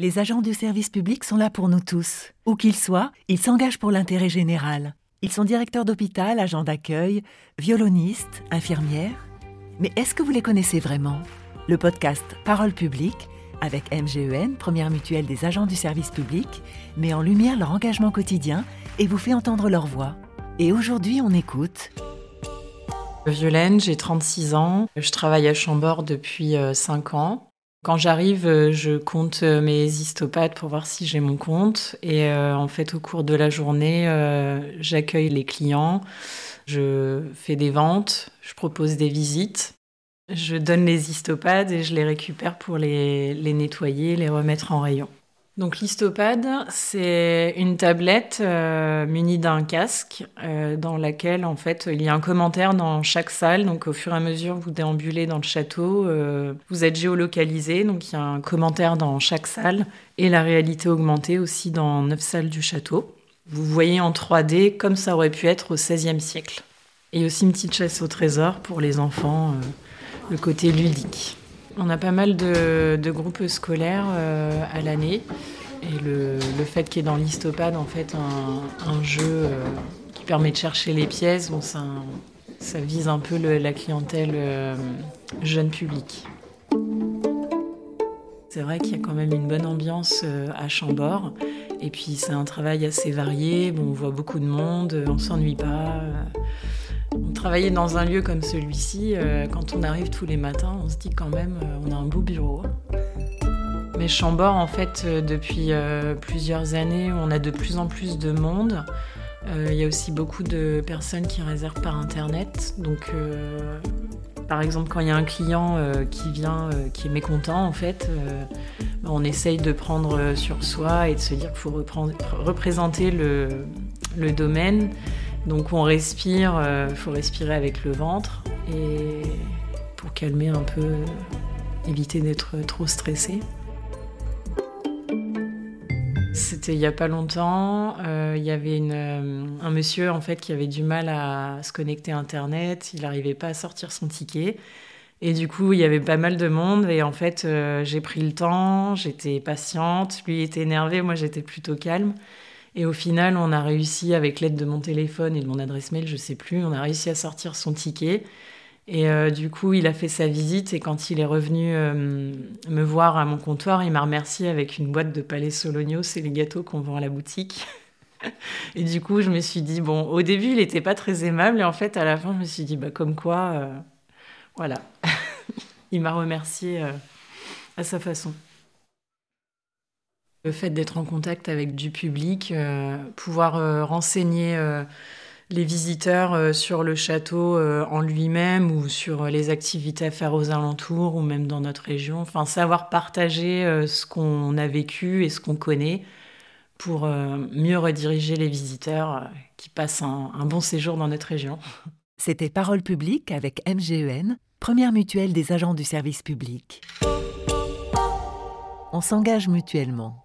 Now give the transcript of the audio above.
Les agents du service public sont là pour nous tous. Où qu'ils soient, ils s'engagent pour l'intérêt général. Ils sont directeurs d'hôpital, agents d'accueil, violonistes, infirmières. Mais est-ce que vous les connaissez vraiment? Le podcast Parole publique, avec MGEN, première mutuelle des agents du service public, met en lumière leur engagement quotidien et vous fait entendre leur voix. Et aujourd'hui, on écoute. Violaine, j'ai 36 ans. Je travaille à Chambord depuis 5 ans. Quand j'arrive, euh, je compte euh, mes histopathes pour voir si j'ai mon compte. Et euh, en fait, au cours de la journée, j'accueille les clients, je fais des ventes, je propose des visites. Je donne les histopades et je les récupère pour les, les nettoyer, les remettre en rayon. Donc l'histopade, c'est une tablette euh, munie d'un casque euh, dans laquelle en fait il y a un commentaire dans chaque salle. Donc au fur et à mesure vous déambulez dans le château, euh, vous êtes géolocalisé. Donc il y a un commentaire dans chaque salle et la réalité augmentée aussi dans neuf salles du château. Vous voyez en 3D comme ça aurait pu être au XVIe siècle. Et aussi une petite chasse au trésor pour les enfants, le côté ludique. On a pas mal de, groupes scolaires euh, à l'année. Et le, fait qu'il y ait dans l'histopade en fait un, jeu euh, qui permet de chercher les pièces, ça, vise un peu la clientèle euh, jeune public. C'est vrai qu'il y a quand même une bonne ambiance à Chambord. Et puis c'est un travail assez varié. On voit beaucoup de monde, on s'ennuie pas. Travailler dans un lieu comme celui-ci, euh, quand on arrive tous les matins, on se dit quand même, euh, on a un beau bureau. Mais Chambord, en fait, euh, depuis plusieurs années, on a de plus en plus de monde. Il y a aussi beaucoup de personnes qui réservent par Internet. Donc, par exemple, quand il y a un client qui vient, qui est mécontent, en fait, on essaye de prendre sur soi et de se dire qu'il faut représenter le, le domaine donc on respire, il euh, faut respirer avec le ventre et pour calmer un peu, éviter d'être trop stressé. C'était il y a pas longtemps. Euh, il y avait euh, un monsieur en fait qui avait du mal à se connecter à Internet. Il n'arrivait pas à sortir son ticket. Et du coup, il y avait pas mal de monde. Et en fait, j'ai pris le temps, j'étais patiente. Lui était énervé, moi j'étais plutôt calme. Et au final, on a réussi, avec l'aide de mon téléphone et de mon adresse mail, je sais plus, on a réussi à sortir son ticket. Et euh, du coup, il a fait sa visite et quand il est revenu euh, me voir à mon comptoir, il m'a remercié avec une boîte de palais Sologno, c'est les gâteaux qu'on vend à la boutique. et du coup, je me suis dit, bon, au début, il n'était pas très aimable et en fait, à la fin, je me suis dit, bah, comme quoi, euh, voilà. il m'a remercié à sa façon. Le fait d'être en contact avec du public, euh, pouvoir euh, renseigner euh, les visiteurs sur le château en lui-même ou sur les activités à faire aux alentours ou même dans notre région. Enfin, savoir partager ce qu'on a vécu et ce qu'on connaît pour mieux rediriger les visiteurs qui passent un, un bon séjour dans notre région. C'était Parole publique avec MGEN, première mutuelle des agents du service public. On s'engage mutuellement.